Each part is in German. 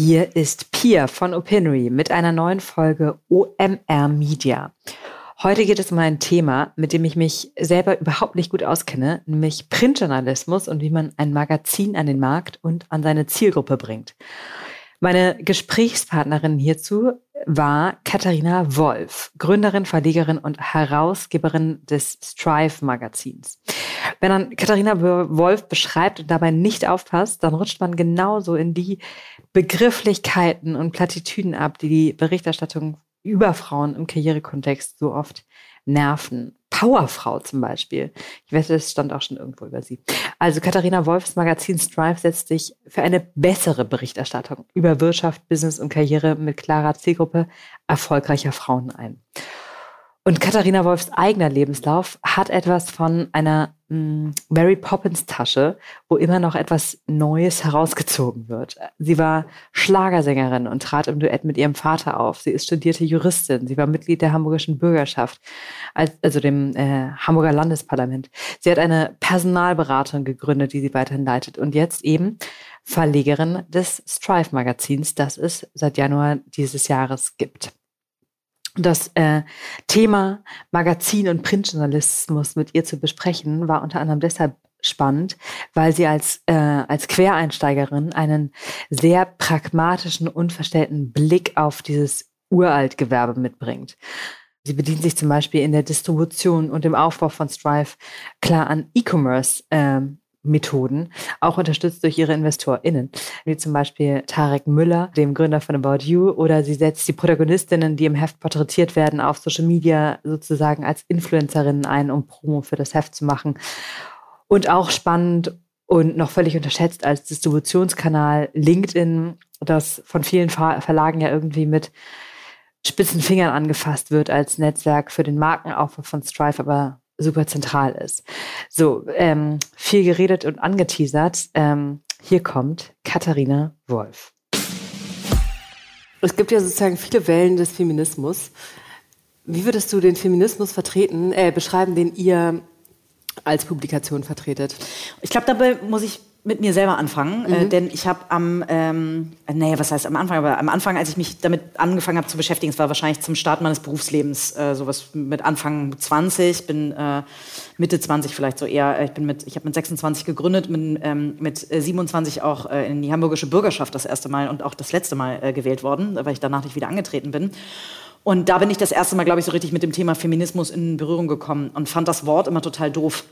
Hier ist Pia von Opinory mit einer neuen Folge OMR Media. Heute geht es um ein Thema, mit dem ich mich selber überhaupt nicht gut auskenne, nämlich Printjournalismus und wie man ein Magazin an den Markt und an seine Zielgruppe bringt. Meine Gesprächspartnerin hierzu war Katharina Wolf, Gründerin, Verlegerin und Herausgeberin des Strive Magazins. Wenn man Katharina Wolf beschreibt und dabei nicht aufpasst, dann rutscht man genauso in die Begrifflichkeiten und Plattitüden ab, die die Berichterstattung über Frauen im Karrierekontext so oft nerven. Powerfrau zum Beispiel. Ich wette, es stand auch schon irgendwo über sie. Also Katharina Wolfs Magazin Strive setzt sich für eine bessere Berichterstattung über Wirtschaft, Business und Karriere mit klarer Zielgruppe erfolgreicher Frauen ein. Und Katharina Wolfs eigener Lebenslauf hat etwas von einer mh, hm, Mary Poppins Tasche, wo immer noch etwas Neues herausgezogen wird. Sie war Schlagersängerin und trat im Duett mit ihrem Vater auf. Sie ist studierte Juristin. Sie war Mitglied der hamburgischen Bürgerschaft, also dem äh, Hamburger Landesparlament. Sie hat eine Personalberatung gegründet, die sie weiterhin leitet. Und jetzt eben Verlegerin des Strive Magazins, das es seit Januar dieses Jahres gibt das äh, Thema Magazin und Printjournalismus mit ihr zu besprechen, war unter anderem deshalb spannend, weil sie als, äh, als Quereinsteigerin einen sehr pragmatischen, unverstellten Blick auf dieses Uraltgewerbe mitbringt. Sie bedient sich zum Beispiel in der Distribution und im Aufbau von Strive klar an E-Commerce ähm, Methoden, auch unterstützt durch ihre InvestorInnen, wie zum Beispiel Tarek Müller, dem Gründer von About You, oder sie setzt die Protagonistinnen, die im Heft porträtiert werden, auf Social Media sozusagen als Influencerinnen ein, um Promo für das Heft zu machen. Und auch spannend und noch völlig unterschätzt als Distributionskanal LinkedIn, das von vielen Verlagen ja irgendwie mit spitzen Fingern angefasst wird als Netzwerk für den Markenaufbau von Strive, aber super zentral ist. So, ähm, viel geredet und angeteasert. Ähm, hier kommt Katharina Wolf. Es gibt ja sozusagen viele Wellen des Feminismus. Wie würdest du den Feminismus vertreten, äh, beschreiben, den ihr als Publikation vertretet? Ich glaube, dabei muss ich mit mir selber anfangen, äh, mhm. äh, denn ich habe am, ähm, nee, was heißt am Anfang, aber am Anfang, als ich mich damit angefangen habe zu beschäftigen, es war wahrscheinlich zum Start meines Berufslebens, äh, sowas mit Anfang 20, bin äh, Mitte 20 vielleicht so eher, äh, ich bin mit, ich habe mit 26 gegründet, bin ähm, mit 27 auch äh, in die hamburgische Bürgerschaft das erste Mal und auch das letzte Mal gewählt worden, weil ich danach nicht wieder angetreten bin. Und da bin ich das erste Mal, glaube ich, so richtig mit dem Thema Feminismus in Berührung gekommen und fand das Wort immer total doof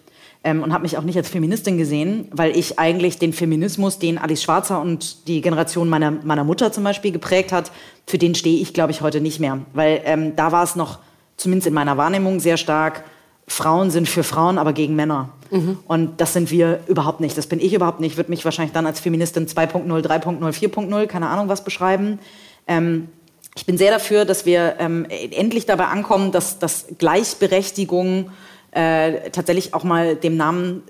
ähm, und habe mich auch nicht als Feministin gesehen, weil ich eigentlich den Feminismus, den Alice Schwarzer und die Generation meiner, meiner Mutter zum Beispiel geprägt hat, für den stehe ich, glaube ich, heute nicht mehr. Weil ähm, da war es noch, zumindest in meiner Wahrnehmung, sehr stark, Frauen sind für Frauen, aber gegen Männer. Mhm. Und das sind wir überhaupt nicht. Das bin ich überhaupt nicht. Ich würde mich wahrscheinlich dann als Feministin 2.0, 3.0, 4.0, keine Ahnung was beschreiben. Ähm, ich bin sehr dafür, dass wir ähm, endlich dabei ankommen, dass, dass Gleichberechtigung äh, tatsächlich auch mal dem Namen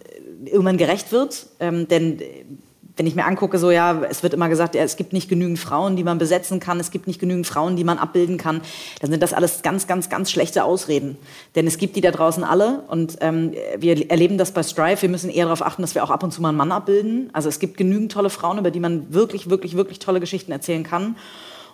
äh, irgendwann gerecht wird. Ähm, denn äh, wenn ich mir angucke, so ja, es wird immer gesagt, ja, es gibt nicht genügend Frauen, die man besetzen kann, es gibt nicht genügend Frauen, die man abbilden kann, dann sind das alles ganz, ganz, ganz schlechte Ausreden. Denn es gibt die da draußen alle und ähm, wir erleben das bei Strive. Wir müssen eher darauf achten, dass wir auch ab und zu mal einen Mann abbilden. Also es gibt genügend tolle Frauen, über die man wirklich, wirklich, wirklich tolle Geschichten erzählen kann.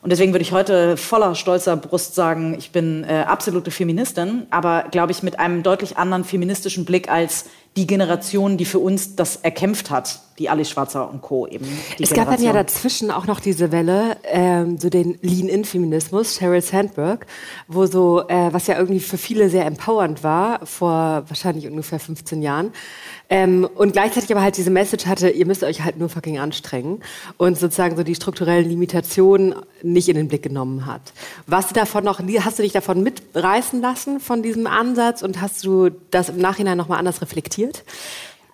Und deswegen würde ich heute voller stolzer Brust sagen, ich bin äh, absolute Feministin, aber glaube ich mit einem deutlich anderen feministischen Blick als die Generation, die für uns das erkämpft hat, die Alice Schwarzer und Co. eben. es Generation. gab dann ja dazwischen auch noch diese Welle, ähm, so den Lean-In-Feminismus, Sheryl Sandberg, wo so, äh, was ja irgendwie für viele sehr empowernd war, vor wahrscheinlich ungefähr 15 Jahren. Ähm, und gleichzeitig aber halt diese Message hatte, ihr müsst euch halt nur fucking anstrengen und sozusagen so die strukturellen Limitationen nicht in den Blick genommen hat. Was du davon noch, hast du dich davon mitreißen lassen von diesem Ansatz und hast du das im Nachhinein nochmal anders reflektiert?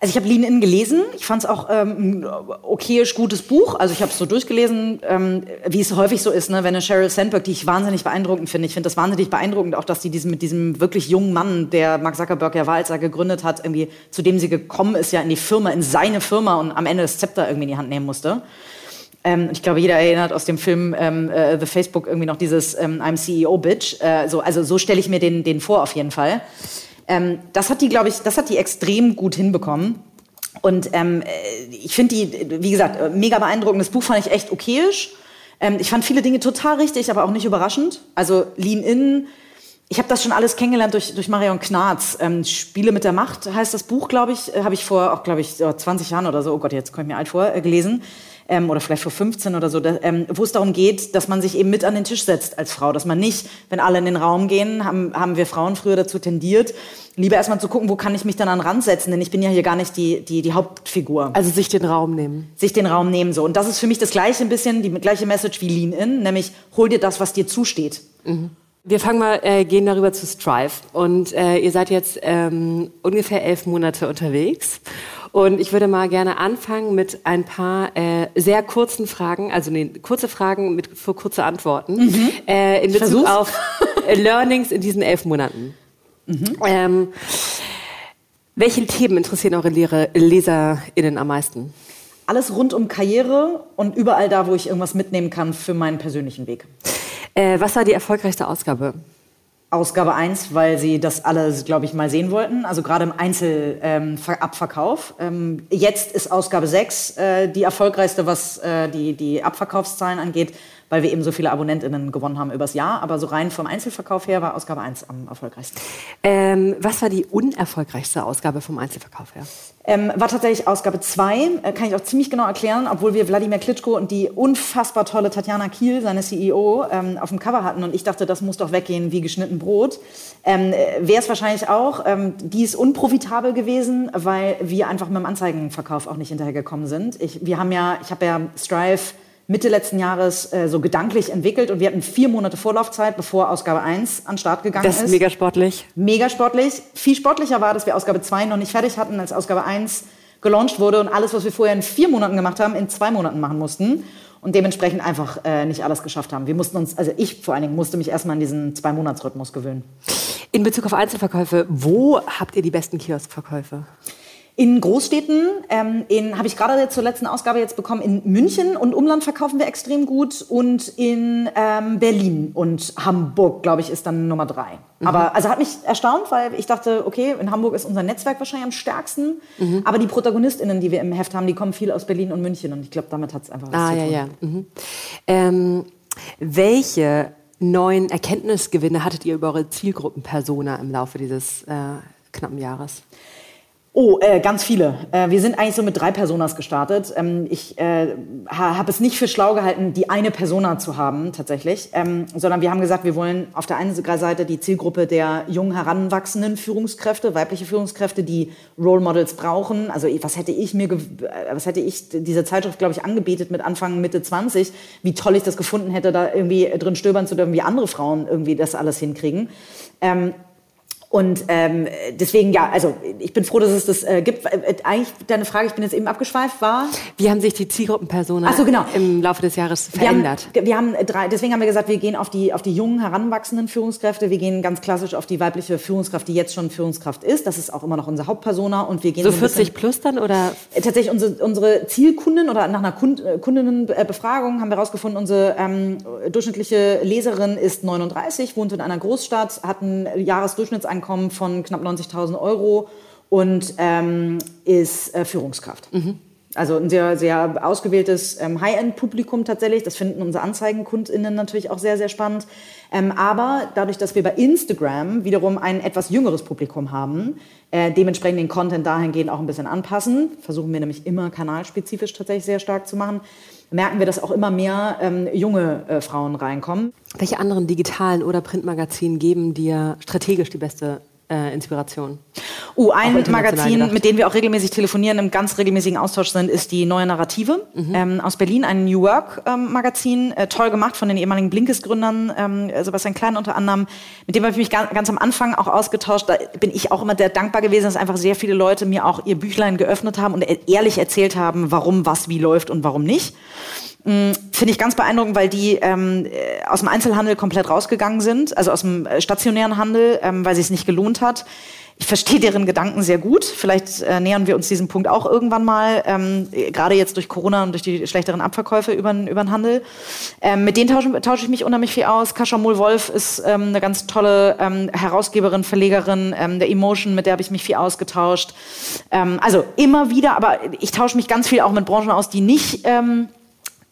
Also ich habe Lean In gelesen. Ich fand es auch ähm, okayisch gutes Buch. Also ich habe es so durchgelesen, ähm, wie es häufig so ist, ne? wenn eine Sheryl Sandberg, die ich wahnsinnig beeindruckend finde. Ich finde das wahnsinnig beeindruckend, auch dass sie diesen, mit diesem wirklich jungen Mann, der Mark Zuckerberg ja war, als er gegründet hat, irgendwie, zu dem sie gekommen ist, ja in die Firma, in seine Firma und am Ende das Zepter irgendwie in die Hand nehmen musste. Ähm, ich glaube, jeder erinnert aus dem Film ähm, äh, The Facebook irgendwie noch dieses ähm, I'm CEO Bitch. Äh, so, also so stelle ich mir den, den vor auf jeden Fall. Ähm, das hat die, glaube ich, das hat die extrem gut hinbekommen. Und ähm, äh, ich finde die, wie gesagt, mega beeindruckend. Das Buch fand ich echt okayisch. Ähm, ich fand viele Dinge total richtig, aber auch nicht überraschend. Also Lean In, ich habe das schon alles kennengelernt durch, durch Marion Knarz. Ähm, Spiele mit der Macht heißt das Buch, glaube ich, äh, habe ich vor, auch glaube ich, 20 Jahren oder so, oh Gott, jetzt komme ich mir alt vor, äh, gelesen. Ähm, oder vielleicht vor 15 oder so, da, ähm, wo es darum geht, dass man sich eben mit an den Tisch setzt als Frau. Dass man nicht, wenn alle in den Raum gehen, haben, haben wir Frauen früher dazu tendiert, lieber erstmal zu gucken, wo kann ich mich dann an den Rand setzen, denn ich bin ja hier gar nicht die, die, die Hauptfigur. Also sich den Raum nehmen. Sich den Raum nehmen, so. Und das ist für mich das gleiche ein bisschen, die gleiche Message wie Lean In, nämlich hol dir das, was dir zusteht. Mhm. Wir fangen mal, äh, gehen darüber zu Strive. Und äh, ihr seid jetzt ähm, ungefähr elf Monate unterwegs. Und ich würde mal gerne anfangen mit ein paar äh, sehr kurzen Fragen, also nee, kurze Fragen mit für kurze Antworten mhm. äh, in Bezug Versuch's. auf äh, Learnings in diesen elf Monaten. Mhm. Ähm, welche Themen interessieren eure Lehre, LeserInnen am meisten? Alles rund um Karriere und überall da, wo ich irgendwas mitnehmen kann für meinen persönlichen Weg. Äh, was war die erfolgreichste Ausgabe? Ausgabe 1, weil sie das alles, glaube ich, mal sehen wollten. Also gerade im Einzelabverkauf. Ähm, ähm, jetzt ist Ausgabe 6 äh, die erfolgreichste, was äh, die, die Abverkaufszahlen angeht weil wir eben so viele AbonnentInnen gewonnen haben übers Jahr. Aber so rein vom Einzelverkauf her war Ausgabe 1 am erfolgreichsten. Ähm, was war die unerfolgreichste Ausgabe vom Einzelverkauf her? Ähm, war tatsächlich Ausgabe 2, äh, kann ich auch ziemlich genau erklären, obwohl wir Wladimir Klitschko und die unfassbar tolle Tatjana Kiel, seine CEO, ähm, auf dem Cover hatten und ich dachte, das muss doch weggehen wie geschnitten Brot. Ähm, äh, Wäre es wahrscheinlich auch. Ähm, die ist unprofitabel gewesen, weil wir einfach mit dem Anzeigenverkauf auch nicht hinterhergekommen sind. Ich, wir haben ja, ich habe ja Strive Mitte letzten Jahres äh, so gedanklich entwickelt und wir hatten vier Monate Vorlaufzeit, bevor Ausgabe 1 an Start gegangen ist. Das ist mega sportlich. Mega sportlich. Viel sportlicher war, dass wir Ausgabe 2 noch nicht fertig hatten, als Ausgabe 1 gelauncht wurde und alles, was wir vorher in vier Monaten gemacht haben, in zwei Monaten machen mussten und dementsprechend einfach äh, nicht alles geschafft haben. Wir mussten uns, also ich vor allen Dingen musste mich erstmal an diesen Zwei-Monats-Rhythmus gewöhnen. In Bezug auf Einzelverkäufe, wo habt ihr die besten Kioskverkäufe? In Großstädten, ähm, in habe ich gerade zur letzten Ausgabe jetzt bekommen, in München und Umland verkaufen wir extrem gut und in ähm, Berlin und Hamburg, glaube ich, ist dann Nummer drei. Mhm. Aber also hat mich erstaunt, weil ich dachte, okay, in Hamburg ist unser Netzwerk wahrscheinlich am stärksten, mhm. aber die ProtagonistInnen, die wir im Heft haben, die kommen viel aus Berlin und München und ich glaube, damit hat es einfach was ah, zu tun. Ja, ja. Mhm. Ähm, welche neuen Erkenntnisgewinne hattet ihr über eure Zielgruppenpersona im Laufe dieses äh, knappen Jahres? Oh, äh, ganz viele. Äh, wir sind eigentlich so mit drei Personas gestartet. Ähm, ich äh, habe es nicht für schlau gehalten, die eine Persona zu haben, tatsächlich, ähm, sondern wir haben gesagt, wir wollen auf der einen Seite die Zielgruppe der jungen heranwachsenden Führungskräfte, weibliche Führungskräfte, die Role Models brauchen. Also was hätte ich mir, äh, was hätte ich diese Zeitschrift, glaube ich, angebetet mit Anfang Mitte 20, wie toll ich das gefunden hätte, da irgendwie drin stöbern zu dürfen, wie andere Frauen irgendwie das alles hinkriegen. Ähm, und ähm, deswegen, ja, also ich bin froh, dass es das äh, gibt. Äh, eigentlich deine Frage, ich bin jetzt eben abgeschweift, war... Wie haben sich die Zielgruppenpersonen so, genau. im Laufe des Jahres verändert? Wir haben, wir haben drei, deswegen haben wir gesagt, wir gehen auf die, auf die jungen, heranwachsenden Führungskräfte. Wir gehen ganz klassisch auf die weibliche Führungskraft, die jetzt schon Führungskraft ist. Das ist auch immer noch unsere Hauptpersona. Und wir gehen so, so 40 plus dann, oder? Äh, tatsächlich unsere, unsere Zielkunden oder nach einer Kund, äh, Kundinnenbefragung haben wir herausgefunden, unsere ähm, durchschnittliche Leserin ist 39, wohnt in einer Großstadt, hat ein Jahresdurchschnittseinkommen Einkommen von knapp 90.000 Euro und ähm, ist äh, Führungskraft. Mhm. Also ein sehr, sehr ausgewähltes ähm, High-End-Publikum tatsächlich. Das finden unsere AnzeigenkundInnen natürlich auch sehr, sehr spannend. Ähm, aber dadurch, dass wir bei Instagram wiederum ein etwas jüngeres Publikum haben, äh, dementsprechend den Content dahingehend auch ein bisschen anpassen, versuchen wir nämlich immer kanalspezifisch tatsächlich sehr stark zu machen, merken wir, dass auch immer mehr ähm, junge äh, Frauen reinkommen. Welche anderen digitalen oder Printmagazinen geben dir strategisch die beste äh, Inspiration? Uh, ein Magazin, mit dem wir auch regelmäßig telefonieren, im ganz regelmäßigen Austausch sind, ist die Neue Narrative mhm. ähm, aus Berlin, ein New Work ähm, Magazin, äh, toll gemacht von den ehemaligen Blinkes-Gründern, ähm, Sebastian Klein unter anderem. Mit dem habe ich mich ganz, ganz am Anfang auch ausgetauscht. Da bin ich auch immer sehr dankbar gewesen, dass einfach sehr viele Leute mir auch ihr Büchlein geöffnet haben und ehrlich erzählt haben, warum was wie läuft und warum nicht. Mm, finde ich ganz beeindruckend, weil die ähm, äh, aus dem Einzelhandel komplett rausgegangen sind, also aus dem äh, stationären Handel, ähm, weil sie es nicht gelohnt hat. Ich verstehe deren Gedanken sehr gut. Vielleicht äh, nähern wir uns diesem Punkt auch irgendwann mal, ähm, gerade jetzt durch Corona und durch die schlechteren Abverkäufe über, über den Handel. Ähm, mit denen tausche, tausche ich mich unheimlich viel aus. Kascha Mohl-Wolf ist ähm, eine ganz tolle ähm, Herausgeberin, Verlegerin ähm, der Emotion, mit der habe ich mich viel ausgetauscht. Ähm, also immer wieder, aber ich tausche mich ganz viel auch mit Branchen aus, die nicht... Ähm,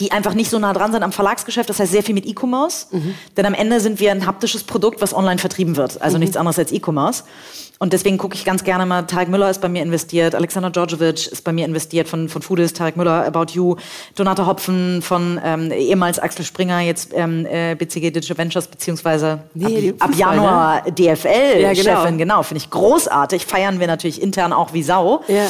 die einfach nicht so nah dran sind am Verlagsgeschäft. Das heißt sehr viel mit E-Commerce. Mhm. Denn am Ende sind wir ein haptisches Produkt, was online vertrieben wird. Also mhm. nichts anderes als E-Commerce. Und deswegen gucke ich ganz gerne mal, Tarek Müller ist bei mir investiert, Alexander Djordjevic ist bei mir investiert von, von Foodist, Tarek Müller, About You, Donata Hopfen von ähm, ehemals Axel Springer, jetzt ähm, äh, BCG Digital Ventures, beziehungsweise nee, ab, ab, Januar ne? DFL-Chefin, ja, genau, genau finde ich großartig. Feiern wir natürlich intern auch wie Sau. Ja.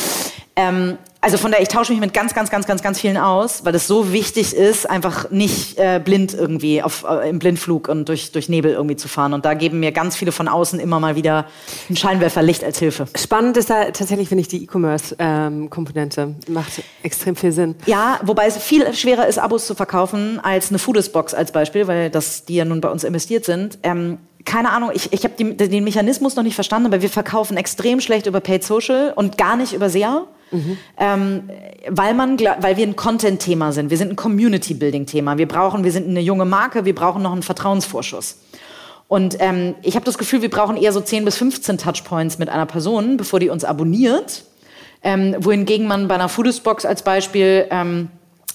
Ähm, also von der, ich tausche mich mit ganz, ganz, ganz, ganz, ganz vielen aus, weil es so wichtig ist, einfach nicht äh, blind irgendwie auf, äh, im Blindflug und durch, durch Nebel irgendwie zu fahren. Und da geben mir ganz viele von außen immer mal wieder ein Scheinwerferlicht als Hilfe. Spannend ist da tatsächlich, finde ich, die E-Commerce-Komponente. Ähm, Macht extrem viel Sinn. Ja, wobei es viel schwerer ist, Abos zu verkaufen als eine Foodist-Box als Beispiel, weil das, die ja nun bei uns investiert sind. Ähm, keine Ahnung, ich, ich habe den Mechanismus noch nicht verstanden, aber wir verkaufen extrem schlecht über Paid Social und gar nicht über SEA. Mhm. Ähm, weil, man, weil wir ein Content-Thema sind. Wir sind ein Community-Building-Thema. Wir brauchen, wir sind eine junge Marke, wir brauchen noch einen Vertrauensvorschuss. Und ähm, ich habe das Gefühl, wir brauchen eher so 10 bis 15 Touchpoints mit einer Person, bevor die uns abonniert. Ähm, wohingegen man bei einer Foodist-Box als Beispiel ähm,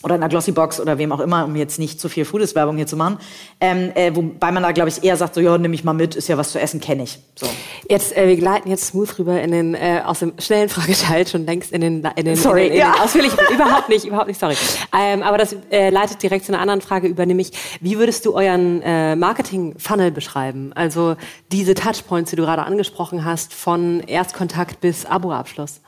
oder in einer Glossybox oder wem auch immer, um jetzt nicht zu viel Foodist-Werbung hier zu machen. Ähm, äh, wobei man da, glaube ich, eher sagt, so, ja, nehme ich mal mit, ist ja was zu essen, kenne ich. So. Jetzt, äh, wir gleiten jetzt smooth rüber in den, äh, aus dem schnellen Frageteil schon längst in den, in den, sorry, in den, in ja. den ausführlichen, überhaupt nicht, überhaupt nicht, sorry. Ähm, aber das äh, leitet direkt zu einer anderen Frage über, nämlich, wie würdest du euren äh, Marketing-Funnel beschreiben? Also diese Touchpoints, die du gerade angesprochen hast, von Erstkontakt bis Aboabschluss.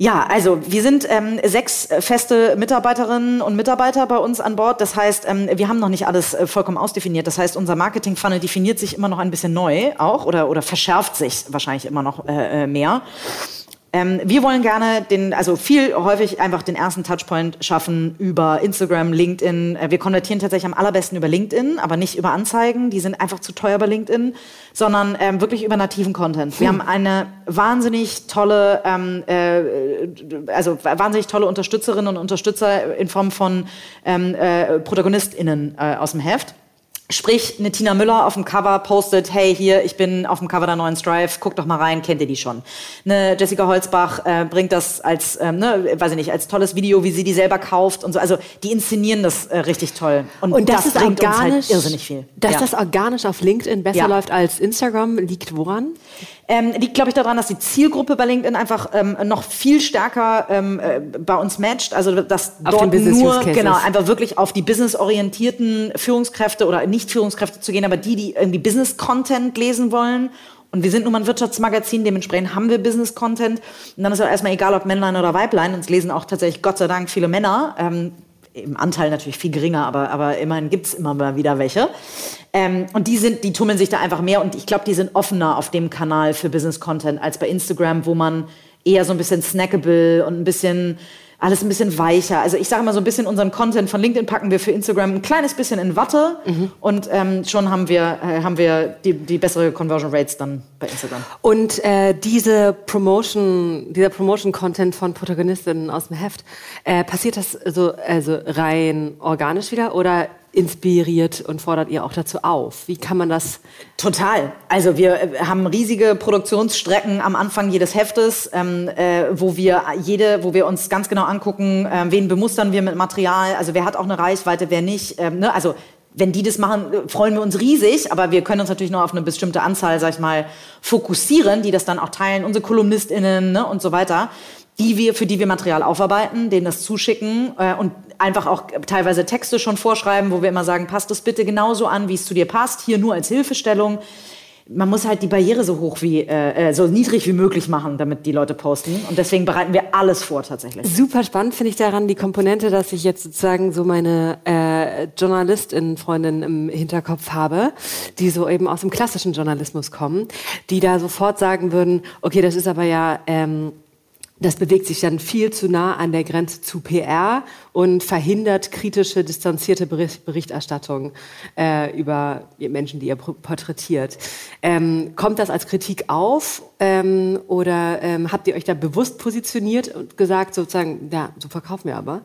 Ja, also wir sind ähm, sechs feste Mitarbeiterinnen und Mitarbeiter bei uns an Bord. Das heißt, ähm, wir haben noch nicht alles äh, vollkommen ausdefiniert. Das heißt, unser Marketing-Funnel definiert sich immer noch ein bisschen neu auch oder, oder verschärft sich wahrscheinlich immer noch äh, äh mehr. Ähm, wir wollen gerne den, also viel häufig einfach den ersten Touchpoint schaffen über Instagram, LinkedIn. Äh, wir konvertieren tatsächlich am allerbesten über LinkedIn, aber nicht über Anzeigen. Die sind einfach zu teuer bei LinkedIn, sondern ähm, wirklich über nativen Content. Wir hm. haben eine wahnsinnig tolle, ähm, äh, also wahnsinnig tolle Unterstützerinnen und Unterstützer in Form von ähm, äh, ProtagonistInnen äh, aus dem Heft. Sprich, eine Tina Müller auf dem Cover postet, hey, hier, ich bin auf dem Cover der neuen Strive, guck doch mal rein, kennt ihr die schon. Eine Jessica Holzbach äh, bringt das als, ähm, ne, weiß ich nicht, als tolles Video, wie sie die selber kauft und so. Also die inszenieren das äh, richtig toll. Und, und das, das, ist bringt organisch, uns halt irrsinnig viel. Dass ja. das organisch auf LinkedIn besser ja. läuft als Instagram, liegt woran? Ähm, liegt, glaube ich, daran, dass die Zielgruppe bei LinkedIn einfach ähm, noch viel stärker ähm, äh, bei uns matcht. Also dass auf dort nur genau einfach wirklich auf die businessorientierten Führungskräfte oder nicht Führungskräfte zu gehen, aber die, die irgendwie Business-Content lesen wollen. Und wir sind nun mal ein Wirtschaftsmagazin, dementsprechend haben wir Business-Content. Und dann ist auch erstmal egal, ob Männlein oder Weiblein. Uns lesen auch tatsächlich Gott sei Dank viele Männer. Ähm, im Anteil natürlich viel geringer, aber, aber immerhin gibt's immer mal wieder welche. Ähm, und die sind, die tummeln sich da einfach mehr und ich glaube, die sind offener auf dem Kanal für Business Content als bei Instagram, wo man eher so ein bisschen snackable und ein bisschen alles ein bisschen weicher. Also ich sage mal so ein bisschen unseren Content von LinkedIn packen wir für Instagram ein kleines bisschen in Watte mhm. und ähm, schon haben wir, äh, haben wir die, die bessere Conversion Rates dann bei Instagram. Und äh, diese Promotion, dieser Promotion-Content von Protagonistinnen aus dem Heft, äh, passiert das so also rein organisch wieder oder inspiriert und fordert ihr auch dazu auf? Wie kann man das? Total. Also wir äh, haben riesige Produktionsstrecken am Anfang jedes Heftes, ähm, äh, wo wir jede, wo wir uns ganz genau angucken, äh, wen bemustern wir mit Material. Also wer hat auch eine Reichweite, wer nicht. Ähm, ne? Also wenn die das machen, äh, freuen wir uns riesig, aber wir können uns natürlich nur auf eine bestimmte Anzahl, sag ich mal, fokussieren, die das dann auch teilen, unsere KolumnistInnen ne, und so weiter die wir, für die wir Material aufarbeiten, denen das zuschicken äh, und einfach auch teilweise Texte schon vorschreiben, wo wir immer sagen, passt das bitte genauso an, wie es zu dir passt, hier nur als Hilfestellung. Man muss halt die Barriere so hoch wie, äh, äh, so niedrig wie möglich machen, damit die Leute posten. Und deswegen bereiten wir alles vor tatsächlich. Super spannend finde ich daran die Komponente, dass ich jetzt sozusagen so meine äh, Journalistinnen-Freundinnen im Hinterkopf habe, die so eben aus dem klassischen Journalismus kommen, die da sofort sagen würden, okay, das ist aber ja ähm, das bewegt sich dann viel zu nah an der Grenze zu PR und verhindert kritische, distanzierte Berichterstattung äh, über Menschen, die ihr porträtiert. Ähm, kommt das als Kritik auf Ähm, oder ähm, habt ihr euch da bewusst positioniert und gesagt, sozusagen, ja, so verkaufen wir aber?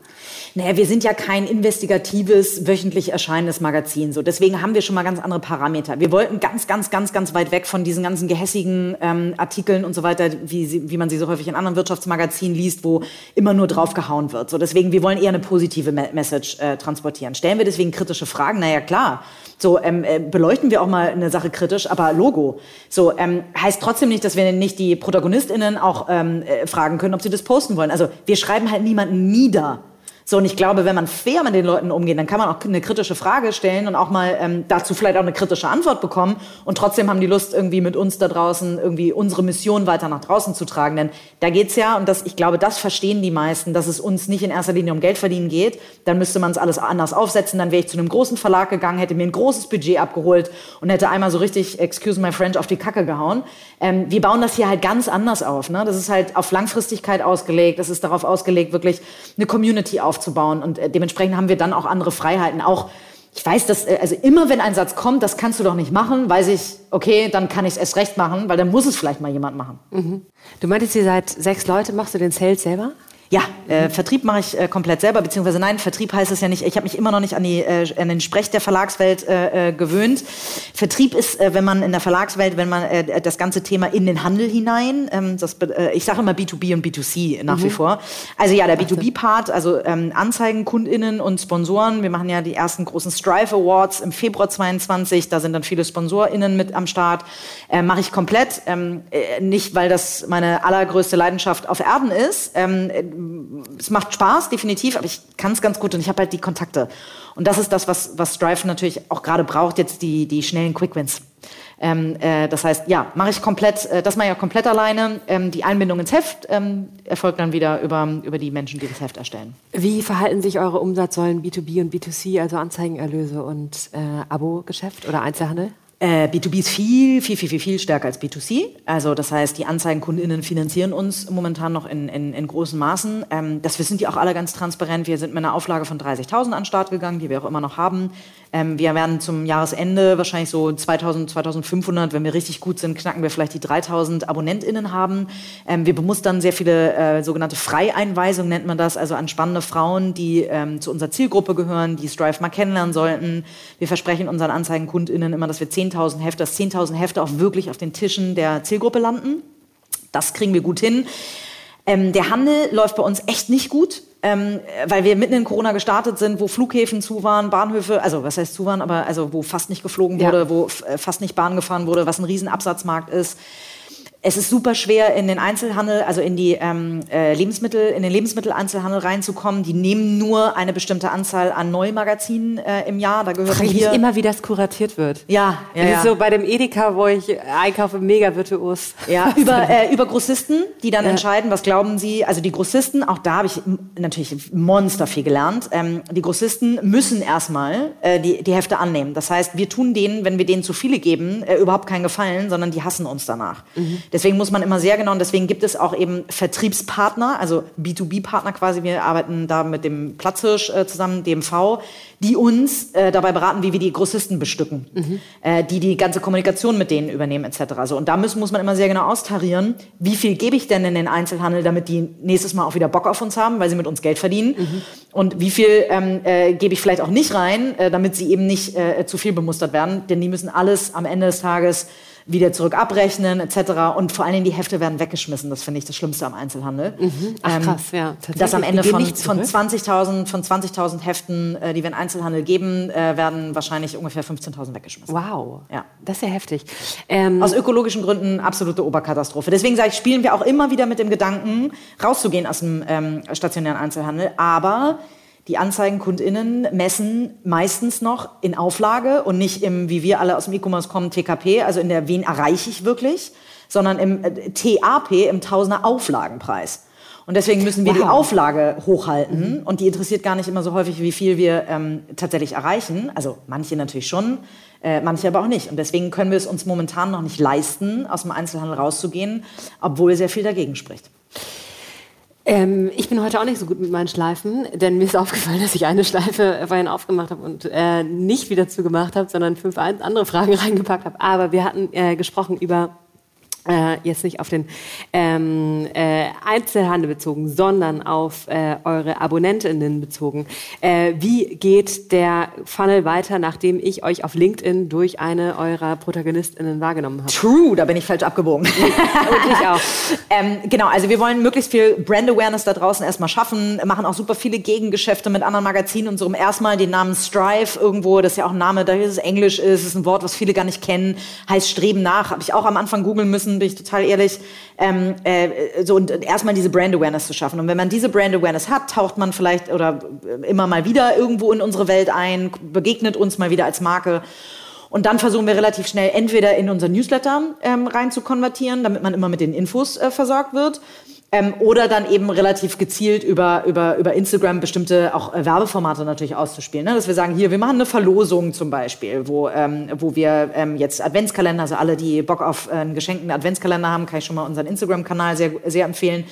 Naja, wir sind ja kein investigatives, wöchentlich erscheinendes Magazin. So. Deswegen haben wir schon mal ganz andere Parameter. Wir wollten ganz, ganz, ganz, ganz weit weg von diesen ganzen gehässigen ähm, Artikeln und so weiter, wie, sie, wie man sie so häufig in anderen Wirtschaftsmagazinen liest, wo immer nur draufgehauen wird. So, deswegen, wir wollen eher eine positive Message äh, transportieren. Stellen wir deswegen kritische Fragen? Naja, klar. So ähm, äh, beleuchten wir auch mal eine Sache kritisch, aber Logo. So ähm, heißt trotzdem nicht, dass wir nicht die ProtagonistInnen auch ähm, äh, fragen können, ob sie das posten wollen. Also wir schreiben halt niemanden nieder. So, und ich glaube, wenn man fair mit den Leuten umgeht, dann kann man auch eine kritische Frage stellen und auch mal ähm, dazu vielleicht auch eine kritische Antwort bekommen. Und trotzdem haben die Lust, irgendwie mit uns da draußen irgendwie unsere Mission weiter nach draußen zu tragen. Denn da geht's ja, und das, ich glaube, das verstehen die meisten, dass es uns nicht in erster Linie um Geld verdienen geht. Dann müsste man es alles anders aufsetzen. Dann wäre ich zu einem großen Verlag gegangen, hätte mir ein großes Budget abgeholt und hätte einmal so richtig, excuse my French, auf die Kacke gehauen. Ähm, wir bauen das hier halt ganz anders auf. Ne? Das ist halt auf Langfristigkeit ausgelegt. Das ist darauf ausgelegt, wirklich eine Community aufzubauen aufzubauen. Und äh, dementsprechend haben wir dann auch andere Freiheiten. Auch, ich weiß, dass, äh, also immer wenn ein Satz kommt, das kannst du doch nicht machen, weiß ich, okay, dann kann ich es erst recht machen, weil dann muss es vielleicht mal jemand machen. Mhm. Du meintest, ihr seid sechs Leute, machst du den Sales selber? Ja, äh, Vertrieb mache ich äh, komplett selber, beziehungsweise nein, Vertrieb heißt es ja nicht. Ich habe mich immer noch nicht an, die, äh, an den Sprech der Verlagswelt äh, äh gewöhnt. Vertrieb ist, äh, wenn man in der Verlagswelt, wenn man äh, das ganze Thema in den Handel hinein, ähm, das, äh, ich sage immer B2B und B2C nach mhm. wie vor. Also ja, der B2B-Part, also ähm, Anzeigen, KundInnen und Sponsoren. Wir machen ja die ersten großen Strive Awards im Februar 22. Da sind dann viele SponsorInnen mit am Start. Äh, mache ich komplett. Ähm, äh, nicht, weil das meine allergrößte Leidenschaft auf Erden ist. Ähm, es macht Spaß, definitiv, aber ich kann es ganz gut und ich habe halt die Kontakte. Und das ist das, was, was Strive natürlich auch gerade braucht, jetzt die, die schnellen Quickwins. Ähm, äh, das heißt, ja, mache ich komplett, äh, das mache ich auch komplett alleine. Ähm, die Einbindung ins Heft ähm, erfolgt dann wieder über, über die Menschen, die das Heft erstellen. Wie verhalten sich eure Umsatzsäulen B2B und B2C, also Anzeigenerlöse und äh, Abo-Geschäft oder Einzelhandel? Äh, B2B ist viel, viel, viel, viel, viel stärker als B2C. Also das heißt, die Anzeigenkundinnen finanzieren uns momentan noch in, in, in großen Maßen. Ähm, das wissen die auch alle ganz transparent. Wir sind mit einer Auflage von 30.000 an den Start gegangen, die wir auch immer noch haben. Ähm, wir werden zum Jahresende wahrscheinlich so 2000, 2500, wenn wir richtig gut sind, knacken wir vielleicht die 3000 AbonnentInnen haben. Ähm, wir bemustern sehr viele äh, sogenannte Freieinweisungen, nennt man das, also an spannende Frauen, die ähm, zu unserer Zielgruppe gehören, die Strive mal kennenlernen sollten. Wir versprechen unseren AnzeigenkundInnen immer, dass wir 10.000 Hefte, dass 10.000 Hefte auch wirklich auf den Tischen der Zielgruppe landen. Das kriegen wir gut hin. Ähm, der Handel läuft bei uns echt nicht gut ähm, weil wir mitten in Corona gestartet sind, wo Flughäfen zu waren, Bahnhöfe, also was heißt zu waren, aber also wo fast nicht geflogen wurde, ja. wo äh, fast nicht Bahn gefahren wurde, was ein Riesenabsatzmarkt ist. Es ist super schwer, in den Einzelhandel, also in die ähm, äh, Lebensmittel, in den Lebensmitteleinzelhandel reinzukommen. Die nehmen nur eine bestimmte Anzahl an Neumagazinen äh, im Jahr. Da gehört hier immer, wie das kuratiert wird. Ja, ja, ja. so bei dem Edeka, wo ich einkaufe, mega virtuos. Ja, über, äh, über Grossisten, die dann ja. entscheiden, was glauben sie. Also die Grossisten, auch da habe ich natürlich monster viel gelernt. Ähm, die Grossisten müssen erstmal äh, die, die Hefte annehmen. Das heißt, wir tun denen, wenn wir denen zu viele geben, äh, überhaupt keinen Gefallen, sondern die hassen uns danach. Mhm. Deswegen muss man immer sehr genau, und deswegen gibt es auch eben Vertriebspartner, also B2B-Partner quasi. Wir arbeiten da mit dem Platzhirsch äh, zusammen, DMV, die uns äh, dabei beraten, wie wir die Grossisten bestücken, mhm. äh, die die ganze Kommunikation mit denen übernehmen etc. So, und da müssen, muss man immer sehr genau austarieren, wie viel gebe ich denn in den Einzelhandel, damit die nächstes Mal auch wieder Bock auf uns haben, weil sie mit uns Geld verdienen. Mhm. Und wie viel ähm, äh, gebe ich vielleicht auch nicht rein, äh, damit sie eben nicht äh, zu viel bemustert werden. Denn die müssen alles am Ende des Tages wieder zurück abrechnen etc. Und vor allen Dingen die Hefte werden weggeschmissen. Das finde ich das Schlimmste am Einzelhandel. Mhm. Ach, ähm, krass, ja. Dass am Ende von, von 20.000 von 20 Heften, äh, die wir in Einzelhandel geben, äh, werden wahrscheinlich ungefähr 15.000 weggeschmissen. Wow, ja. das ist ja heftig. Ähm, aus ökologischen Gründen absolute Oberkatastrophe. Deswegen sage ich, spielen wir auch immer wieder mit dem Gedanken, rauszugehen aus dem ähm, stationären Einzelhandel. Aber die Anzeigenkundinnen messen meistens noch in Auflage und nicht im, wie wir alle aus dem E-Commerce kommen, TKP, also in der, wen erreiche ich wirklich, sondern im äh, TAP, im Tausender Auflagenpreis. Und deswegen müssen wir wow. die Auflage hochhalten. Mhm. Und die interessiert gar nicht immer so häufig, wie viel wir ähm, tatsächlich erreichen. Also manche natürlich schon, äh, manche aber auch nicht. Und deswegen können wir es uns momentan noch nicht leisten, aus dem Einzelhandel rauszugehen, obwohl sehr viel dagegen spricht. Ähm, ich bin heute auch nicht so gut mit meinen Schleifen, denn mir ist aufgefallen, dass ich eine Schleife vorhin aufgemacht habe und äh, nicht wieder zugemacht habe, sondern fünf andere Fragen reingepackt habe. Aber wir hatten äh, gesprochen über äh, jetzt nicht auf den ähm, äh, Einzelhandel bezogen, sondern auf äh, eure Abonnentinnen bezogen. Äh, wie geht der Funnel weiter, nachdem ich euch auf LinkedIn durch eine eurer Protagonistinnen wahrgenommen habe? True, da bin ich falsch abgebogen. Und ich auch. ähm, genau, also wir wollen möglichst viel Brand Awareness da draußen erstmal schaffen, machen auch super viele Gegengeschäfte mit anderen Magazinen und so um erstmal den Namen Strive irgendwo, das ist ja auch ein Name, da es Englisch ist, ist ein Wort, was viele gar nicht kennen, heißt Streben nach, habe ich auch am Anfang googeln müssen, bin ich total ehrlich. Ähm, äh, so und erstmal diese Brand Awareness zu schaffen. Und wenn man diese Brand Awareness hat, taucht man vielleicht oder immer mal wieder irgendwo in unsere Welt ein, begegnet uns mal wieder als Marke. Und dann versuchen wir relativ schnell entweder in unser Newsletter ähm, rein zu konvertieren, damit man immer mit den Infos äh, versorgt wird. Ähm, oder dann eben relativ gezielt über, über, über Instagram bestimmte auch äh, Werbeformate natürlich auszuspielen. Ne? Dass wir sagen, hier, wir machen eine Verlosung zum Beispiel, wo, ähm, wo wir ähm, jetzt Adventskalender, also alle, die Bock auf äh, einen geschenkten Adventskalender haben, kann ich schon mal unseren Instagram-Kanal sehr, sehr empfehlen.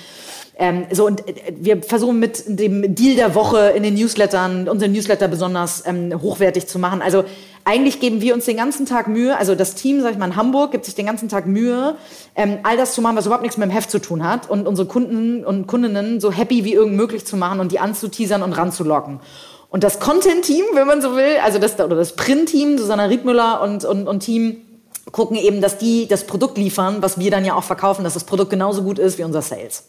Ähm, so, und äh, wir versuchen mit dem Deal der Woche in den Newslettern, unseren Newsletter besonders ähm, hochwertig zu machen. Also eigentlich geben wir uns den ganzen Tag Mühe, also das Team, sag ich mal, in Hamburg gibt sich den ganzen Tag Mühe, ähm, all das zu machen, was überhaupt nichts mit dem Heft zu tun hat und unsere Kunden und Kundinnen so happy wie irgend möglich zu machen und die anzuteasern und ranzulocken. Und das Content-Team, wenn man so will, also das, oder das Print-Team, Susanna Riedmüller und, und, und Team, gucken eben, dass die das Produkt liefern, was wir dann ja auch verkaufen, dass das Produkt genauso gut ist wie unser Sales.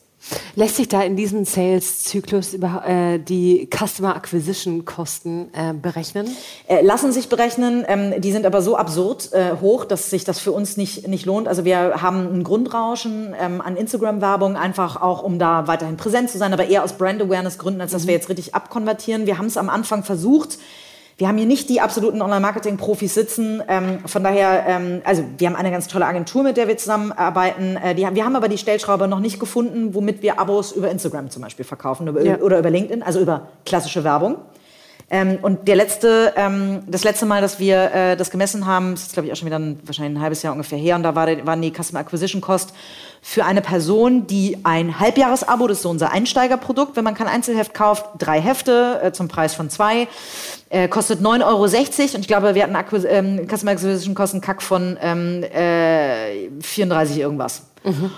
Lässt sich da in diesem Sales-Zyklus äh, die Customer Acquisition Kosten äh, berechnen? Äh, lassen sich berechnen. Ähm, die sind aber so absurd äh, hoch, dass sich das für uns nicht, nicht lohnt. Also wir haben ein Grundrauschen ähm, an Instagram-Werbung, einfach auch, um da weiterhin präsent zu sein, aber eher aus Brand-Awareness-Gründen, als dass mhm. wir jetzt richtig abkonvertieren. Wir haben es am Anfang versucht, wir haben hier nicht die absoluten Online-Marketing-Profis sitzen. Ähm, von daher, ähm, also wir haben eine ganz tolle Agentur, mit der wir zusammenarbeiten. Äh, die, wir haben aber die Stellschraube noch nicht gefunden, womit wir Abos über Instagram zum Beispiel verkaufen über, ja. oder über LinkedIn, also über klassische Werbung. Ähm, und der letzte, ähm, das letzte Mal, dass wir äh, das gemessen haben, ist glaube ich auch schon wieder ein, wahrscheinlich ein halbes Jahr ungefähr her, und da war waren die Customer Acquisition Cost für eine Person, die ein Halbjahresabo, das ist so unser Einsteigerprodukt, wenn man kein Einzelheft kauft, drei Hefte äh, zum Preis von zwei, äh, kostet 9,60 Euro und ich glaube, wir hatten Acquis ähm, Customer Acquisition Kosten Kack von ähm, äh, 34 irgendwas. Mhm.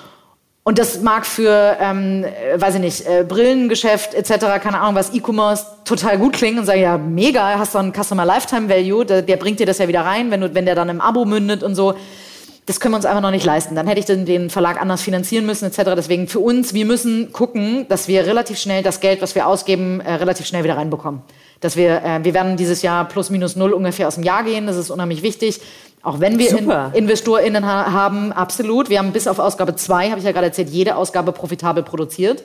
Und das mag für, ähm, äh, weiß ich nicht, äh, Brillengeschäft etc., keine Ahnung was, E-Commerce total gut klingen und sagen, ja, mega, hast du einen Customer Lifetime Value, der, der, bringt dir das ja wieder rein, wenn, du, wenn der dann im Abo mündet und so. Das können wir uns einfach noch nicht leisten. Dann hätte ich den, den Verlag anders finanzieren müssen etc. Deswegen für uns, wir müssen gucken, dass wir relativ schnell das Geld, was wir ausgeben, äh, relativ schnell wieder reinbekommen. Dass wir, äh, wir werden dieses Jahr plus minus null ungefähr aus dem Jahr gehen. Das ist unheimlich wichtig. Auch wenn wir in, InvestorInnen ha haben, absolut. Wir haben bis auf Ausgabe 2, habe ich ja gerade erzählt, jede Ausgabe profitabel produziert.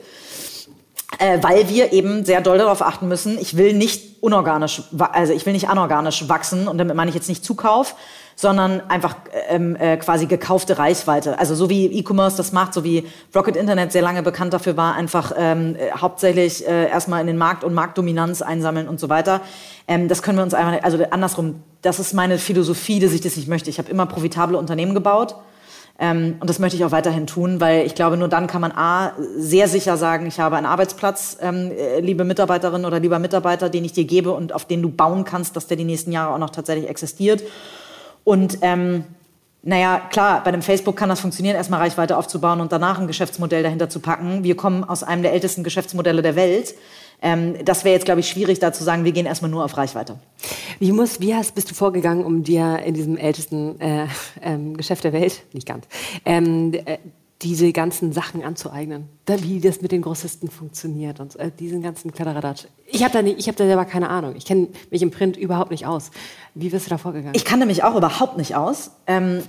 Äh, weil wir eben sehr doll darauf achten müssen, ich will nicht unorganisch, also ich will nicht anorganisch wachsen und damit meine ich jetzt nicht Zukauf, sondern einfach ähm, äh, quasi gekaufte Reichweite. Also so wie E-Commerce das macht, so wie Rocket Internet sehr lange bekannt dafür war, einfach ähm, äh, hauptsächlich äh, erstmal in den Markt und Marktdominanz einsammeln und so weiter. Ähm, das können wir uns einfach, also andersrum, das ist meine Philosophie, dass ich das nicht möchte. Ich habe immer profitable Unternehmen gebaut. Ähm, und das möchte ich auch weiterhin tun, weil ich glaube, nur dann kann man A, sehr sicher sagen, ich habe einen Arbeitsplatz, ähm, äh, liebe Mitarbeiterin oder lieber Mitarbeiter, den ich dir gebe und auf den du bauen kannst, dass der die nächsten Jahre auch noch tatsächlich existiert. Und ähm, naja, klar, bei dem Facebook kann das funktionieren, erstmal Reichweite aufzubauen und danach ein Geschäftsmodell dahinter zu packen. Wir kommen aus einem der ältesten Geschäftsmodelle der Welt. Ähm, das wäre jetzt, glaube ich, schwierig, da zu sagen, wir gehen erstmal nur auf Reichweite. Wie, muss, wie hast, bist du vorgegangen, um dir in diesem ältesten äh, ähm, Geschäft der Welt, nicht ganz, ähm, äh, diese ganzen Sachen anzueignen, wie das mit den Grossisten funktioniert und äh, diesen ganzen Kladderadatsch. Ich habe da, hab da selber keine Ahnung. Ich kenne mich im Print überhaupt nicht aus. Wie bist du da vorgegangen? Ich kannte mich auch überhaupt nicht aus. Ähm,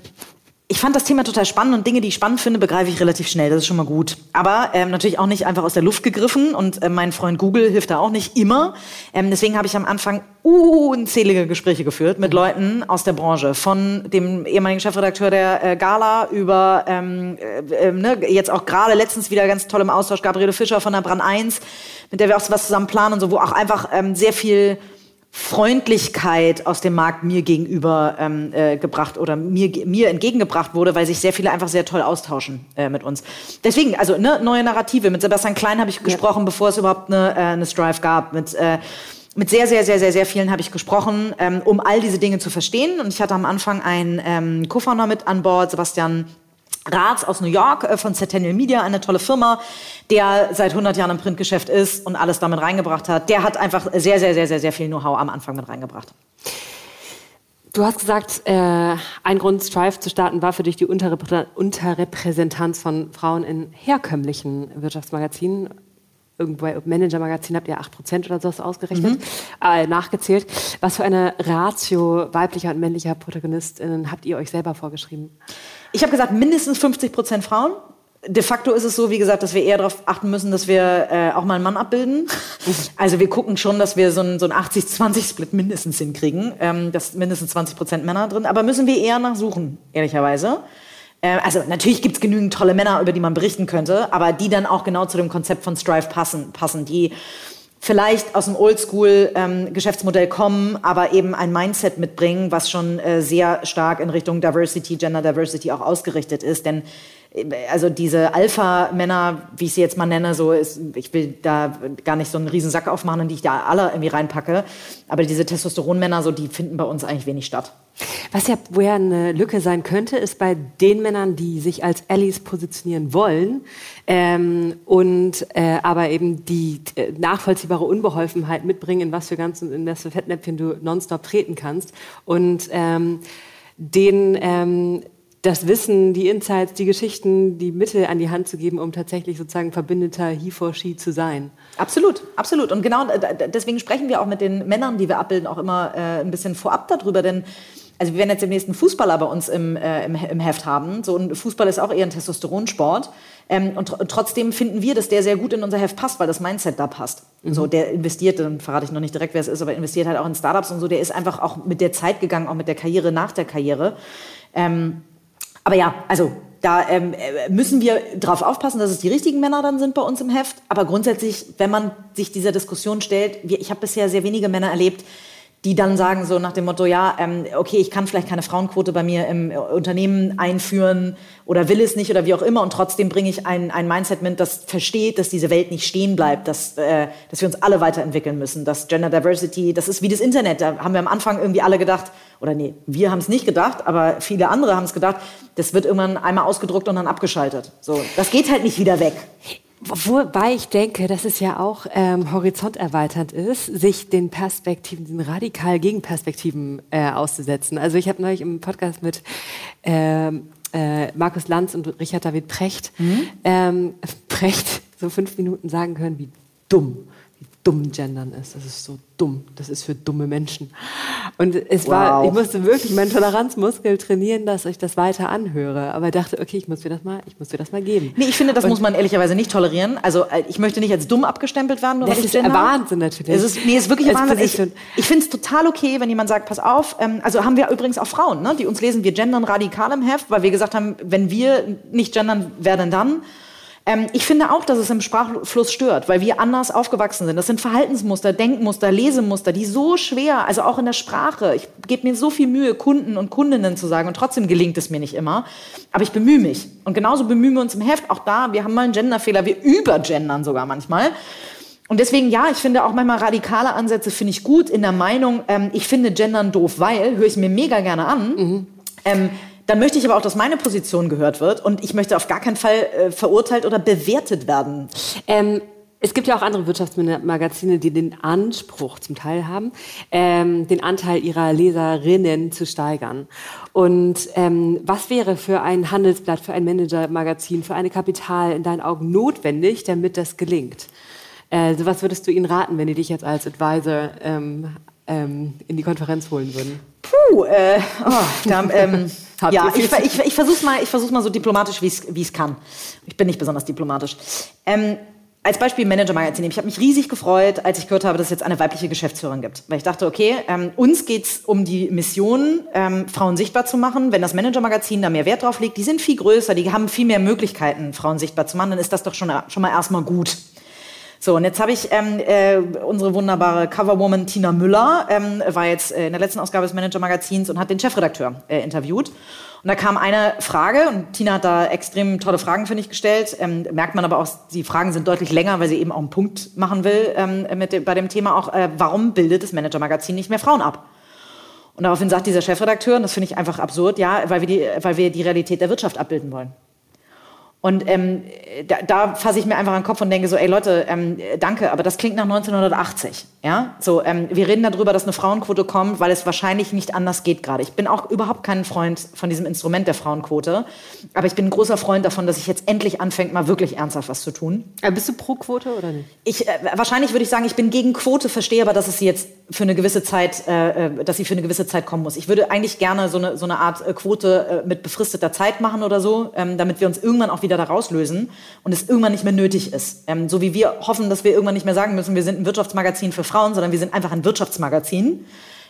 ich fand das Thema total spannend und Dinge, die ich spannend finde, begreife ich relativ schnell. Das ist schon mal gut. Aber ähm, natürlich auch nicht einfach aus der Luft gegriffen und äh, mein Freund Google hilft da auch nicht immer. Ähm, deswegen habe ich am Anfang unzählige Gespräche geführt mit Leuten aus der Branche, von dem ehemaligen Chefredakteur der äh, Gala über ähm, äh, äh ne, jetzt auch gerade letztens wieder ganz toll im Austausch Gabriele Fischer von der Brand 1, mit der wir auch was zusammen planen und so, wo auch einfach ähm, sehr viel Freundlichkeit aus dem Markt mir gegenüber ähm, äh, gebracht oder mir, mir entgegengebracht wurde, weil sich sehr viele einfach sehr toll austauschen äh, mit uns. Deswegen, also ne, neue Narrative. Mit Sebastian Klein habe ich ja. gesprochen, bevor es überhaupt eine, äh, eine Strive gab. Mit, äh, mit sehr, sehr, sehr, sehr, sehr vielen habe ich gesprochen, ähm, um all diese Dinge zu verstehen. Und ich hatte am Anfang einen ähm, Co-Founder mit an Bord, Sebastian Rats aus New York äh, von Centennial Media, eine tolle Firma, der seit 100 Jahren im Printgeschäft ist und alles damit reingebracht hat. Der hat einfach sehr, sehr, sehr, sehr, sehr viel Know-how am Anfang mit reingebracht. Du hast gesagt, äh, ein Grund, Strive zu starten, war für dich die Unterreprä Unterrepräsentanz von Frauen in herkömmlichen Wirtschaftsmagazinen. Irgendwo bei Manager-Magazin habt ihr 8% oder sowas ausgerechnet, mhm. äh, nachgezählt. Was für eine Ratio weiblicher und männlicher Protagonistinnen habt ihr euch selber vorgeschrieben? Ich habe gesagt, mindestens 50% Frauen de facto ist es so, wie gesagt, dass wir eher darauf achten müssen, dass wir äh, auch mal einen Mann abbilden. Also wir gucken schon, dass wir so ein, so ein 80-20-Split mindestens hinkriegen, ähm, dass mindestens 20 Prozent Männer drin. Aber müssen wir eher nachsuchen, ehrlicherweise. Äh, also natürlich gibt's genügend tolle Männer, über die man berichten könnte, aber die dann auch genau zu dem Konzept von Strive passen, passen die vielleicht aus dem Oldschool-Geschäftsmodell ähm, kommen, aber eben ein Mindset mitbringen, was schon äh, sehr stark in Richtung Diversity, Gender Diversity auch ausgerichtet ist. Denn also diese Alpha-Männer, wie ich sie jetzt mal nenne, so ist, ich will da gar nicht so einen riesen Sack aufmachen, in die ich da alle irgendwie reinpacke. Aber diese Testosteron-Männer, so, die finden bei uns eigentlich wenig statt. Was ja woher eine Lücke sein könnte, ist bei den Männern, die sich als Allies positionieren wollen ähm, und äh, aber eben die äh, nachvollziehbare Unbeholfenheit mitbringen, in was für ganzen in das für Fettnäpfchen du nonstop treten kannst und ähm, den ähm, das Wissen, die Insights, die Geschichten, die Mittel an die Hand zu geben, um tatsächlich sozusagen verbindeter He for She zu sein. Absolut, absolut. Und genau deswegen sprechen wir auch mit den Männern, die wir abbilden, auch immer äh, ein bisschen vorab darüber, denn also wir werden jetzt den nächsten Fußballer bei uns im, äh, im, im, Heft haben. So ein Fußball ist auch eher ein Testosteronsport. Ähm, und, tr und, trotzdem finden wir, dass der sehr gut in unser Heft passt, weil das Mindset da passt. Mhm. So, der investiert, dann verrate ich noch nicht direkt, wer es ist, aber investiert halt auch in Startups und so. Der ist einfach auch mit der Zeit gegangen, auch mit der Karriere nach der Karriere. Ähm, aber ja, also da ähm, äh, müssen wir darauf aufpassen, dass es die richtigen Männer dann sind bei uns im Heft. Aber grundsätzlich, wenn man sich dieser Diskussion stellt, ich habe bisher sehr wenige Männer erlebt, die dann sagen so nach dem Motto, ja, ähm, okay, ich kann vielleicht keine Frauenquote bei mir im äh, Unternehmen einführen oder will es nicht oder wie auch immer und trotzdem bringe ich ein, ein Mindset mit, das versteht, dass diese Welt nicht stehen bleibt, dass, äh, dass wir uns alle weiterentwickeln müssen, dass Gender Diversity, das ist wie das Internet, da haben wir am Anfang irgendwie alle gedacht, oder nee, wir haben es nicht gedacht, aber viele andere haben es gedacht, das wird irgendwann einmal ausgedruckt und dann abgeschaltet. So, das geht halt nicht wieder weg. Wobei ich denke, dass es ja auch ähm, horizonterweiternd ist, sich den Perspektiven, den radikal Gegenperspektiven äh, auszusetzen. Also ich habe neulich im Podcast mit ähm, äh, Markus Lanz und Richard David Precht, mhm. ähm, Precht so fünf Minuten sagen können, wie dumm dumm Gendern ist. Das ist so dumm. Das ist für dumme Menschen. Und es wow. war, ich musste wirklich meinen Toleranzmuskel trainieren, dass ich das weiter anhöre. Aber dachte, okay, ich muss mir das mal, ich muss mir das mal geben. Nee, ich finde, das und muss man ehrlicherweise nicht tolerieren. Also äh, ich möchte nicht als dumm abgestempelt werden. Nur das ist Gender. Wahnsinn natürlich. Es ist, nee, ist wirklich Wahnsinn. Ich, ich finde es total okay, wenn jemand sagt, pass auf. Ähm, also haben wir übrigens auch Frauen, ne, die uns lesen, wir gendern radikal im Heft, weil wir gesagt haben, wenn wir nicht gendern, wer denn dann? Ähm, ich finde auch, dass es im Sprachfluss stört, weil wir anders aufgewachsen sind. Das sind Verhaltensmuster, Denkmuster, Lesemuster, die so schwer, also auch in der Sprache. Ich gebe mir so viel Mühe, Kunden und Kundinnen zu sagen und trotzdem gelingt es mir nicht immer. Aber ich bemühe mich. Und genauso bemühen wir uns im Heft. Auch da, wir haben mal einen Genderfehler, wir übergendern sogar manchmal. Und deswegen, ja, ich finde auch manchmal radikale Ansätze finde ich gut in der Meinung, ähm, ich finde Gendern doof, weil, höre ich mir mega gerne an. Mhm. Ähm, dann möchte ich aber auch, dass meine Position gehört wird und ich möchte auf gar keinen Fall äh, verurteilt oder bewertet werden. Ähm es gibt ja auch andere Wirtschaftsmagazine, die den Anspruch zum Teil haben, ähm, den Anteil ihrer Leserinnen zu steigern. Und ähm, was wäre für ein Handelsblatt, für ein Managermagazin, für eine Kapital in deinen Augen notwendig, damit das gelingt? Äh, so was würdest du ihnen raten, wenn die dich jetzt als Advisor ähm, ähm in die Konferenz holen würden? Puh, äh, oh, da, ähm, ja, ich, ich, ich versuche mal, versuch's mal so diplomatisch, wie ich es kann. Ich bin nicht besonders diplomatisch. Ähm, als Beispiel Manager Magazin. Ich habe mich riesig gefreut, als ich gehört habe, dass es jetzt eine weibliche Geschäftsführerin gibt. Weil ich dachte, okay, ähm, uns geht's um die Mission, ähm, Frauen sichtbar zu machen. Wenn das Manager Magazin da mehr Wert drauf legt, die sind viel größer, die haben viel mehr Möglichkeiten, Frauen sichtbar zu machen, dann ist das doch schon, schon mal erstmal gut. So, und jetzt habe ich ähm, äh, unsere wunderbare Coverwoman Tina Müller, ähm, war jetzt äh, in der letzten Ausgabe des Manager Magazins und hat den Chefredakteur äh, interviewt. Und da kam eine Frage, und Tina hat da extrem tolle Fragen, finde ich, gestellt. Ähm, merkt man aber auch, die Fragen sind deutlich länger, weil sie eben auch einen Punkt machen will ähm, mit dem, bei dem Thema auch, äh, warum bildet das Manager Magazin nicht mehr Frauen ab? Und daraufhin sagt dieser Chefredakteur, und das finde ich einfach absurd, ja, weil wir, die, weil wir die Realität der Wirtschaft abbilden wollen. Und ähm, da, da fasse ich mir einfach an den Kopf und denke so, ey Leute, ähm, danke, aber das klingt nach 1980. Ja, so ähm, wir reden darüber, dass eine Frauenquote kommt, weil es wahrscheinlich nicht anders geht gerade. Ich bin auch überhaupt kein Freund von diesem Instrument der Frauenquote, aber ich bin ein großer Freund davon, dass ich jetzt endlich anfängt, mal wirklich ernsthaft was zu tun. Aber bist du pro Quote oder nicht? Ich äh, wahrscheinlich würde ich sagen, ich bin gegen Quote, verstehe aber, dass es sie jetzt für eine gewisse Zeit, äh, äh dass sie für eine gewisse Zeit kommen muss. Ich würde eigentlich gerne so eine so eine Art äh, Quote äh, mit befristeter Zeit machen oder so, ähm, damit wir uns irgendwann auch wieder wieder da rauslösen und es irgendwann nicht mehr nötig ist. Ähm, so wie wir hoffen, dass wir irgendwann nicht mehr sagen müssen, wir sind ein Wirtschaftsmagazin für Frauen, sondern wir sind einfach ein Wirtschaftsmagazin,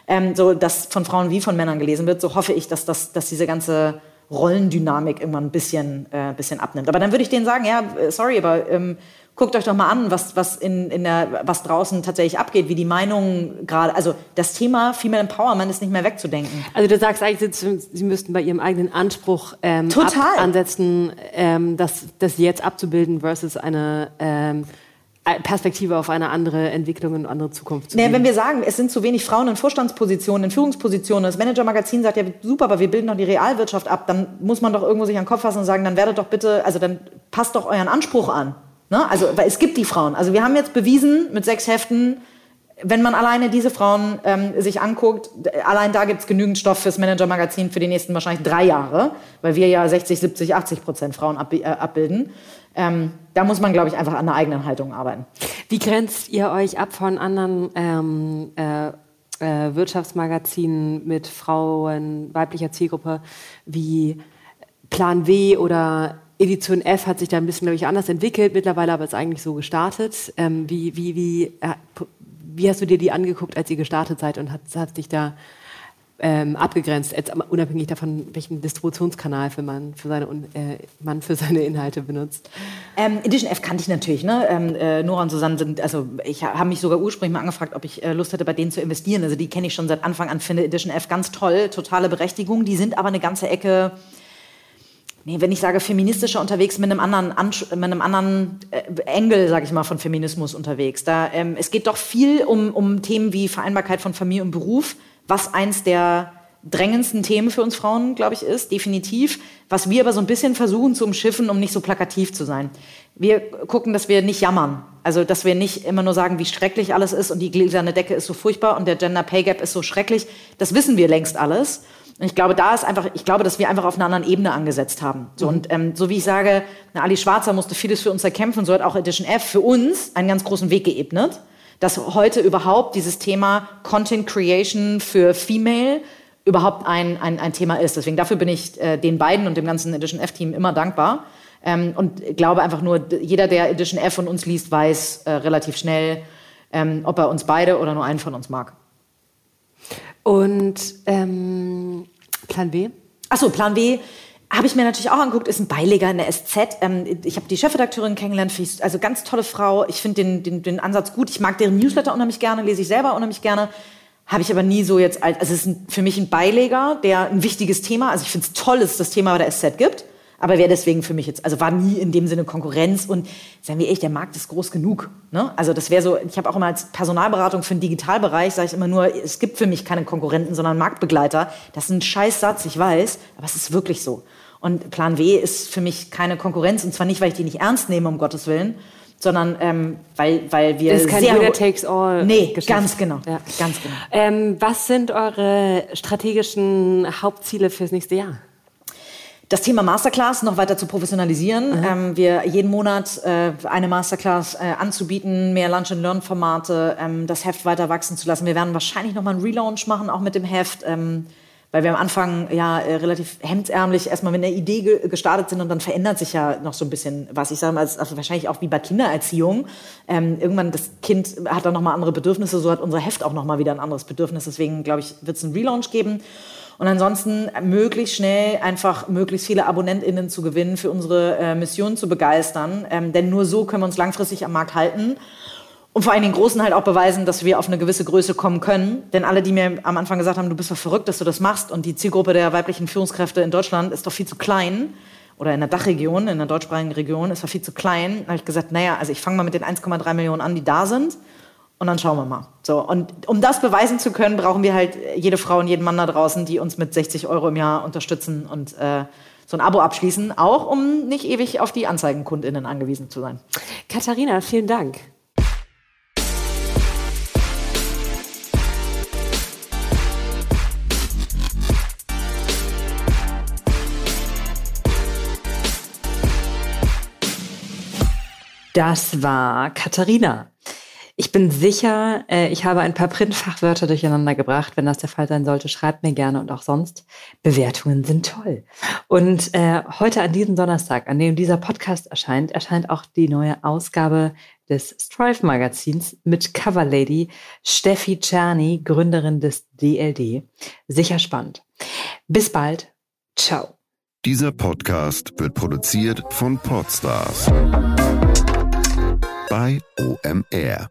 ähm, so das von Frauen wie von Männern gelesen wird. So hoffe ich, dass, das, dass diese ganze Rollendynamik irgendwann ein bisschen, äh, bisschen abnimmt. Aber dann würde ich denen sagen, ja, äh, sorry, aber ähm, guckt euch doch mal an, was, was, in, in der, was draußen tatsächlich abgeht, wie die Meinungen gerade, also das Thema Female Empowerment ist nicht mehr wegzudenken. Also du sagst eigentlich, Sie müssten bei Ihrem eigenen Anspruch ähm, Total. ansetzen, ähm, das, das jetzt abzubilden versus eine ähm, Perspektive auf eine andere Entwicklung und andere Zukunft zu nee, Wenn wir sagen, es sind zu wenig Frauen in Vorstandspositionen, in Führungspositionen, das Manager-Magazin sagt ja, super, aber wir bilden doch die Realwirtschaft ab, dann muss man doch irgendwo sich an den Kopf fassen und sagen, dann werdet doch bitte, also dann passt doch euren Anspruch an. Ne? Also, weil es gibt die Frauen. Also wir haben jetzt bewiesen mit sechs Heften, wenn man alleine diese Frauen ähm, sich anguckt, allein da gibt es genügend Stoff fürs Manager-Magazin für die nächsten wahrscheinlich drei Jahre, weil wir ja 60, 70, 80 Prozent Frauen ab, äh, abbilden. Ähm, da muss man, glaube ich, einfach an der eigenen Haltung arbeiten. Wie grenzt ihr euch ab von anderen ähm, äh, äh, Wirtschaftsmagazinen mit Frauen, weiblicher Zielgruppe wie Plan W oder Edition F hat sich da ein bisschen, glaube ich, anders entwickelt, mittlerweile aber ist eigentlich so gestartet. Ähm, wie, wie, wie, äh, wie hast du dir die angeguckt, als ihr gestartet seid und hat, hat dich da ähm, abgegrenzt, jetzt unabhängig davon, welchen Distributionskanal für man, für seine, äh, man für seine Inhalte benutzt? Ähm, Edition F kannte ich natürlich. Ne? Ähm, äh, Nora und Susanne sind, also ich habe mich sogar ursprünglich mal angefragt, ob ich äh, Lust hätte, bei denen zu investieren. Also die kenne ich schon seit Anfang an, finde Edition F ganz toll, totale Berechtigung. Die sind aber eine ganze Ecke nee, wenn ich sage feministischer unterwegs, mit einem anderen, Ansch mit einem anderen äh, Engel, sage ich mal, von Feminismus unterwegs. Da, ähm, es geht doch viel um, um Themen wie Vereinbarkeit von Familie und Beruf, was eins der drängendsten Themen für uns Frauen, glaube ich, ist, definitiv. Was wir aber so ein bisschen versuchen zu umschiffen, um nicht so plakativ zu sein. Wir gucken, dass wir nicht jammern. Also, dass wir nicht immer nur sagen, wie schrecklich alles ist und die gläserne Decke ist so furchtbar und der Gender Pay Gap ist so schrecklich. Das wissen wir längst alles. Und ich glaube, da ist einfach, ich glaube, dass wir einfach auf einer anderen Ebene angesetzt haben. So, mhm. Und ähm, so wie ich sage, na, Ali Schwarzer musste vieles für uns erkämpfen, so hat auch Edition F für uns einen ganz großen Weg geebnet, dass heute überhaupt dieses Thema Content Creation für Female überhaupt ein, ein, ein Thema ist. Deswegen dafür bin ich äh, den beiden und dem ganzen Edition F-Team immer dankbar. Ähm, und glaube einfach nur, jeder, der Edition F von uns liest, weiß äh, relativ schnell, ähm, ob er uns beide oder nur einen von uns mag. Und ähm, Plan B? Achso, Plan B habe ich mir natürlich auch angeguckt, ist ein Beileger in der SZ. Ähm, ich habe die Chefredakteurin kennengelernt, also ganz tolle Frau. Ich finde den, den, den Ansatz gut. Ich mag deren Newsletter unheimlich gerne, lese ich selber unheimlich gerne. Habe ich aber nie so jetzt, also es ist ein, für mich ein Beileger, der ein wichtiges Thema, also ich finde es toll, dass es das Thema bei der SZ gibt aber wäre deswegen für mich jetzt, also war nie in dem Sinne Konkurrenz und sagen wir echt, der Markt ist groß genug. Ne? Also das wäre so, ich habe auch immer als Personalberatung für den Digitalbereich, sage ich immer nur, es gibt für mich keine Konkurrenten, sondern Marktbegleiter. Das ist ein Scheißsatz, ich weiß, aber es ist wirklich so. Und Plan W ist für mich keine Konkurrenz und zwar nicht, weil ich die nicht ernst nehme, um Gottes Willen, sondern ähm, weil, weil wir das ist kein sehr takes all. Nee, Geschäft. ganz genau, ja. ganz genau. Ähm, was sind eure strategischen Hauptziele fürs nächste Jahr? Das Thema Masterclass noch weiter zu professionalisieren. Mhm. Ähm, wir jeden Monat äh, eine Masterclass äh, anzubieten, mehr Lunch-and-Learn-Formate, ähm, das Heft weiter wachsen zu lassen. Wir werden wahrscheinlich noch mal einen Relaunch machen, auch mit dem Heft. Ähm, weil wir am Anfang ja äh, relativ hemdsärmlich erstmal mit einer Idee ge gestartet sind und dann verändert sich ja noch so ein bisschen was. Ich sage mal, also wahrscheinlich auch wie bei Kindererziehung. Ähm, irgendwann das Kind hat dann nochmal andere Bedürfnisse, so hat unser Heft auch nochmal wieder ein anderes Bedürfnis. Deswegen glaube ich, wird es einen Relaunch geben. Und ansonsten möglichst schnell einfach möglichst viele AbonnentInnen zu gewinnen, für unsere äh, Mission zu begeistern. Ähm, denn nur so können wir uns langfristig am Markt halten. Und vor allem den Großen halt auch beweisen, dass wir auf eine gewisse Größe kommen können. Denn alle, die mir am Anfang gesagt haben, du bist doch verrückt, dass du das machst und die Zielgruppe der weiblichen Führungskräfte in Deutschland ist doch viel zu klein oder in der Dachregion, in der deutschsprachigen Region ist doch viel zu klein, Da habe ich gesagt, naja, also ich fange mal mit den 1,3 Millionen an, die da sind und dann schauen wir mal. So, und um das beweisen zu können, brauchen wir halt jede Frau und jeden Mann da draußen, die uns mit 60 Euro im Jahr unterstützen und äh, so ein Abo abschließen, auch um nicht ewig auf die AnzeigenkundInnen angewiesen zu sein. Katharina, vielen Dank. Das war Katharina. Ich bin sicher, äh, ich habe ein paar Printfachwörter durcheinander gebracht. Wenn das der Fall sein sollte, schreibt mir gerne und auch sonst. Bewertungen sind toll. Und äh, heute an diesem Donnerstag, an dem dieser Podcast erscheint, erscheint auch die neue Ausgabe des Strive Magazins mit Coverlady Steffi Czerny, Gründerin des DLD. Sicher spannend. Bis bald. Ciao. Dieser Podcast wird produziert von Podstars bei OMR.